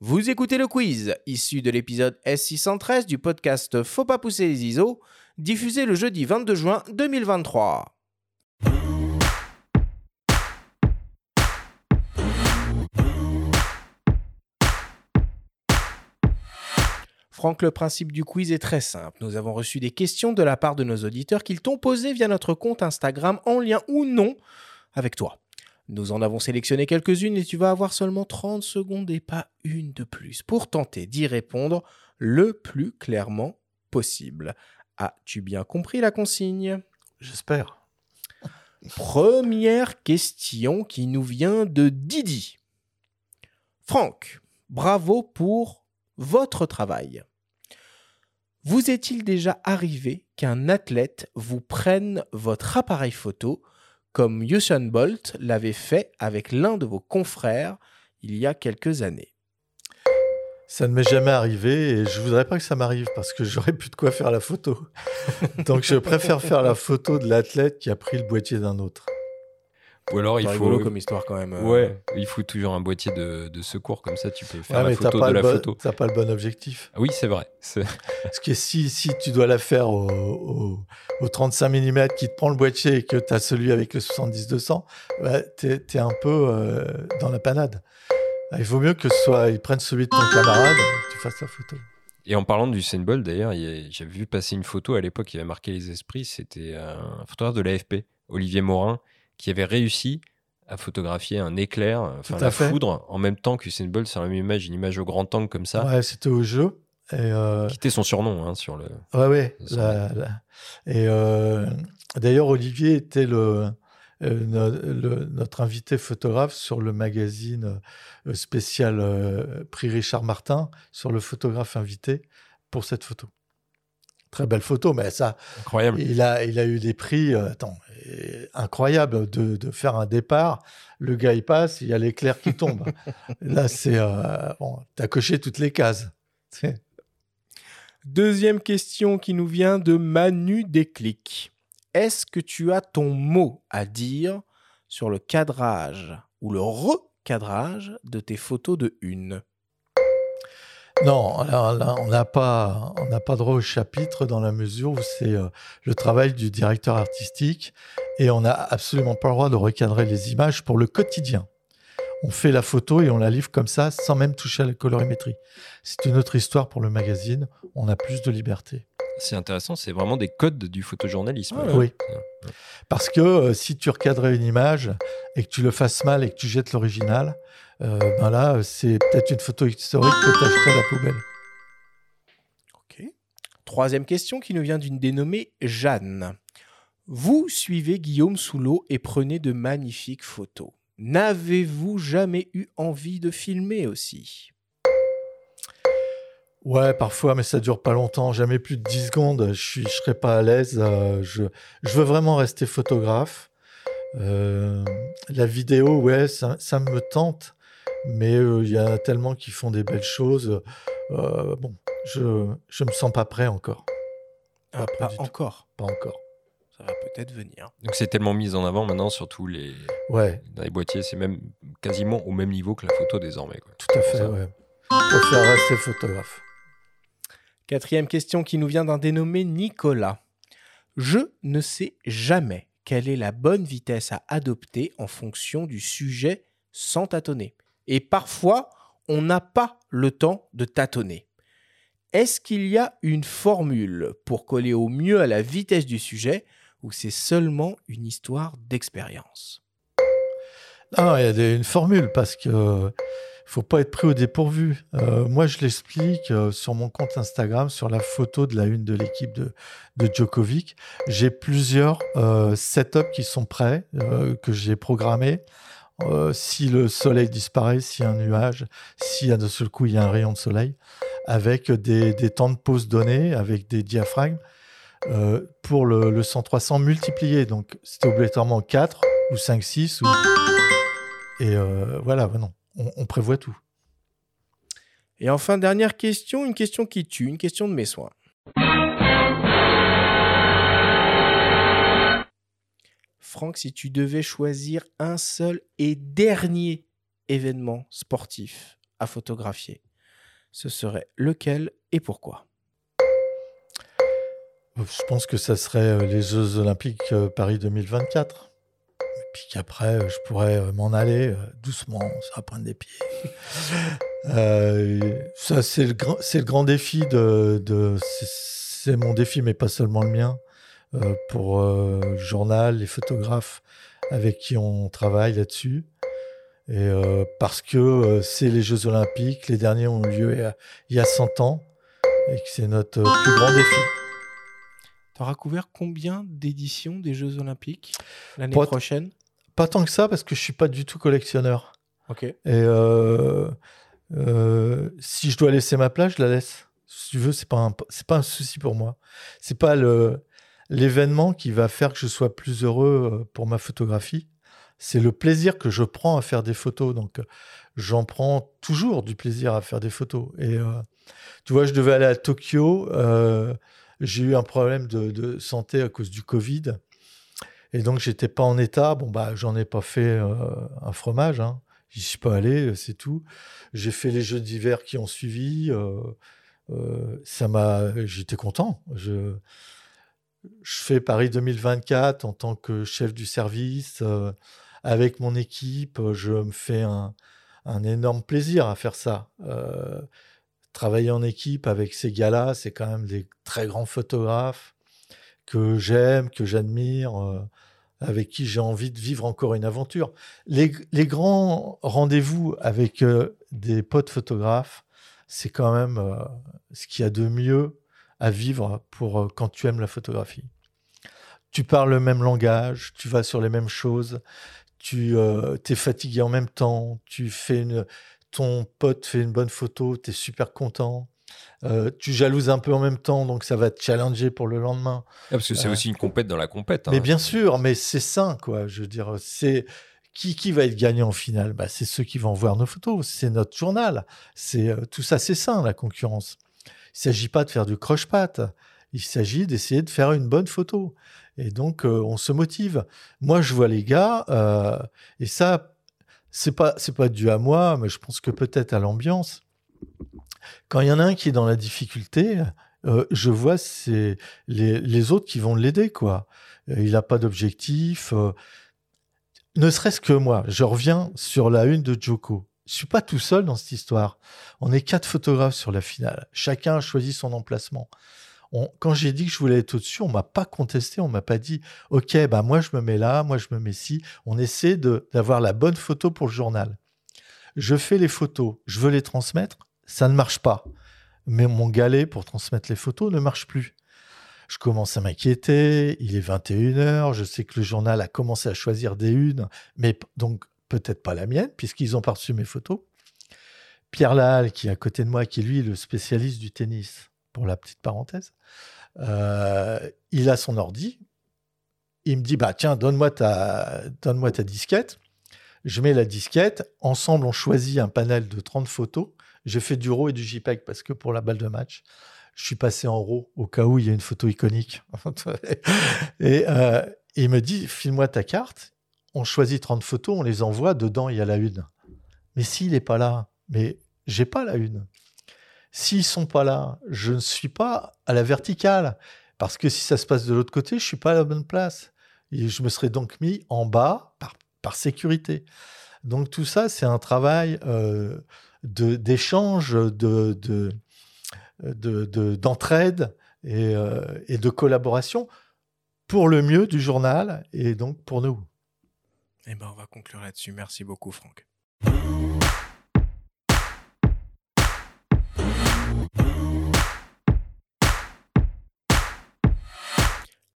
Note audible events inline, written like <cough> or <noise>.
Vous écoutez le quiz, issu de l'épisode S613 du podcast Faut pas pousser les ISO, diffusé le jeudi 22 juin 2023. Franck, le principe du quiz est très simple. Nous avons reçu des questions de la part de nos auditeurs qu'ils t'ont posées via notre compte Instagram en lien ou non avec toi. Nous en avons sélectionné quelques-unes et tu vas avoir seulement 30 secondes et pas une de plus pour tenter d'y répondre le plus clairement possible. As-tu bien compris la consigne? J'espère. <laughs> Première question qui nous vient de Didi. Franck, bravo pour votre travail. Vous est-il déjà arrivé qu'un athlète vous prenne votre appareil photo comme Usain Bolt l'avait fait avec l'un de vos confrères il y a quelques années Ça ne m'est jamais arrivé et je voudrais pas que ça m'arrive parce que j'aurais plus de quoi faire la photo. <laughs> Donc je préfère faire la photo de l'athlète qui a pris le boîtier d'un autre. Ou alors il C'est faut. comme histoire quand même. euh. Ouais, il faut toujours un boîtier de, de secours, comme ça tu peux faire Ah, la photo de la bon- photo. t'as pas le bon objectif. Oui, c'est vrai. <laughs> Parce que si, si tu dois la faire au, au- au 35 mm qui te prend le boîtier et que tu as celui avec le 70-200, bah, tu es, un peu euh, dans la panade. Ah, Il vaut mieux que ce soit, ils prennent celui de ton camarade et que tu fasses la photo. Et en parlant du Bolt, d'ailleurs, j'avais vu passer une photo à l'époque qui avait marqué les esprits. C'était un photographe de l'AFP, Olivier Morin, qui avait réussi à photographier un éclair, enfin Tout à la fait. foudre, en même temps qu'Usain Bolt sur la même image, une image au grand angle comme ça, Ouais, c'était au jeu. Et, euh, qui était son surnom hein, sur le. Ouais, ouais. Ça la- la- Et euh, d'ailleurs, Olivier était le, euh, no- le- notre invité photographe sur le magazine euh, spécial euh, prix Richard Martin, sur le photographe invité pour cette photo. Très belle photo, mais ça, Incroyable. il a, il a eu des prix, euh, attends, euh, incroyable de, de faire un départ. Le gars, il passe, il y a l'éclair qui tombe. <laughs> Là, c'est. Euh, bon, t'as coché toutes les cases. <laughs> Deuxième question qui nous vient de Manu Déclic. Est-ce que tu as ton mot à dire sur le cadrage ou le recadrage de tes photos de une? Non, là, là, on n'a pas, on n'a pas droit au chapitre dans la mesure où c'est euh, le travail du directeur artistique et on n'a absolument pas le droit de recadrer les images pour le quotidien. On fait la photo et on la livre comme ça sans même toucher à la colorimétrie. C'est une autre histoire pour le magazine. On a plus de liberté. C'est intéressant, c'est vraiment des codes du photojournalisme. Ah ouais. Oui. Parce que euh, si tu recadrais une image et que tu le fasses mal et que tu jettes l'original, euh, ben là, c'est peut-être une photo historique que tu as jetée à la poubelle. Ok. Troisième question qui nous vient d'une dénommée Jeanne. Vous suivez Guillaume sous l'eau et prenez de magnifiques photos. N'avez-vous jamais eu envie de filmer aussi? Ouais, parfois, mais ça dure pas longtemps, jamais plus de 10 secondes. Je suis, je serais pas à l'aise. euh, je, je veux vraiment rester photographe. Euh, la vidéo, ouais, ça, ça me tente, mais euh, il y en a tellement qui font des belles choses. Euh, bon, je, je me sens pas prêt encore. Ah, pas Pas du tout. encore. Pas encore. Ça va peut-être venir. Donc c'est tellement mis en avant maintenant, surtout les, Ouais, dans les boîtiers, c'est même quasiment au même niveau que la photo désormais. Quoi. tout à fait, Ça. ouais. Je préfère rester photographe. Quatrième question qui nous vient d'un dénommé Nicolas. Je ne sais jamais quelle est la bonne vitesse à adopter en fonction du sujet sans tâtonner. Et parfois, on n'a pas le temps de tâtonner. Est-ce qu'il y a une formule pour coller au mieux à la vitesse du sujet ou c'est seulement une histoire d'expérience? Ah, il y a une formule parce que faut pas être pris au dépourvu. Euh, moi, je l'explique euh, sur mon compte Instagram, sur la photo de la une de l'équipe de, Djokovic. J'ai plusieurs euh, setups qui sont prêts, que j'ai programmés. Si le soleil disparaît, a un nuage, si d'un seul coup il y a un rayon de soleil, avec des, temps de pause donnés, avec des diaphragmes, pour le, le 100-300 multiplié. Donc, c'était obligatoirement 4 ou 5-6 ou... Et voilà, bah non, on, on prévoit tout. Et enfin, dernière question, une question qui tue, une question de mes soins. Franck, si tu devais choisir un seul et dernier événement sportif à photographier. Ce serait lequel et pourquoi? Je pense que ça serait euh, les Jeux Olympiques euh, Paris 2024. Et puis qu'après, euh, je pourrais m'en aller doucement, ça va prendre des pieds. <laughs> ça, c'est le, grand, c'est le grand défi de. de c'est mon défi, mais pas seulement le mien. pour le journal, les photographes avec qui on travaille là-dessus. Et euh, parce que euh, c'est les Jeux Olympiques, les derniers ont eu lieu il y a 100 ans, et que c'est notre plus grand défi. Tu auras couvert combien d'éditions des Jeux Olympiques l'année prochaine? Pas tant que ça, parce que je suis pas du tout collectionneur. Ok. Et euh, si je dois laisser ma place, je la laisse. Si tu veux, c'est pas c'est pas un souci pour moi. C'est pas le l'événement qui va faire que je sois plus heureux pour ma photographie c'est le plaisir que je prends à faire des photos. Donc, j'en prends toujours du plaisir à faire des photos. Et euh, tu vois, je devais aller à Tokyo. Euh, j'ai eu un problème de, santé à cause du Covid. Et donc, j'étais pas en état. Bon, bah, j'en ai pas fait euh, un fromage. Hein. J'y suis pas allé, c'est tout. J'ai fait les jeux d'hiver qui ont suivi. ça m'a, j'étais content. Je, je fais Paris 2024 en tant que chef du service avec mon équipe, euh, je me fais un, énorme plaisir à faire ça. Euh, travailler en équipe avec ces gars-là, c'est quand même des très grands photographes que j'aime, que j'admire, euh, avec qui j'ai envie de vivre encore une aventure. Les, grands rendez-vous avec des potes photographes, c'est quand même ce qu'il y a de mieux à vivre pour quand tu aimes la photographie. Tu parles le même langage, tu vas sur les mêmes choses, tu euh, es fatigué en même temps, tu fais une, ton pote fait une bonne photo, tu es super content. Euh, tu jalouses un peu en même temps, donc ça va te challenger pour le lendemain. Ah, parce que c'est euh, aussi une compète dans la compète. Hein. Mais bien sûr, mais c'est sain, quoi. Je veux dire, c'est qui, qui va être gagnant au final? Bah, C'est ceux qui vont voir nos photos. C'est notre journal. C'est tout ça, c'est sain, la concurrence. Il s'agit pas de faire du croche-patte. Il s'agit d'essayer de faire une bonne photo. Et donc, euh, on se motive. Moi, je vois les gars, euh, et ça, c'est pas, c'est pas dû à moi, mais je pense que peut-être à l'ambiance. Quand il y en a un qui est dans la difficulté, euh, je vois c'est les, les, autres qui vont l'aider, quoi. Il n'a pas d'objectif. ne serait-ce que moi, je reviens sur la une de Joko. Je suis pas tout seul dans cette histoire. On est quatre photographes sur la finale. Chacun a choisi son emplacement quand j'ai dit que je voulais être au-dessus, on m'a pas contesté, on m'a pas dit OK, bah moi je me mets là, moi je me mets ci. On essaie d'avoir la bonne photo pour le journal. Je fais les photos, je veux les transmettre, ça ne marche pas. Mais mon galet pour transmettre les photos ne marche plus. Je commence à m'inquiéter, il est 21h, je sais que le journal a commencé à choisir des unes, mais donc peut-être pas la mienne, puisqu'ils ont pas reçu mes photos. Pierre Lahalle, qui est à côté de moi, qui est lui le spécialiste du tennis, pour la petite parenthèse, euh, il a son ordi. Il me dit bah tiens donne-moi ta donne-moi ta disquette. Je mets la disquette. Ensemble on choisit un panel de 30 photos. J'ai fait du RAW et du JPEG parce que pour la balle de match, je suis passé en RAW au cas où il y a une photo iconique. <laughs> et euh, il me dit file-moi ta carte. On choisit 30 photos, on les envoie. Dedans il y a la une. Mais s'il n'est pas là, mais j'ai pas la une. S'ils sont pas là, je ne suis pas à la verticale. Parce que si ça se passe de l'autre côté, je suis pas à la bonne place. Et je me serais donc mis en bas par, par sécurité. Donc tout ça, c'est un travail euh, d'échange, de, de, d'entraide et, euh, et, de collaboration pour le mieux du journal et donc pour nous. Eh ben, on va conclure là-dessus. Merci beaucoup, Franck.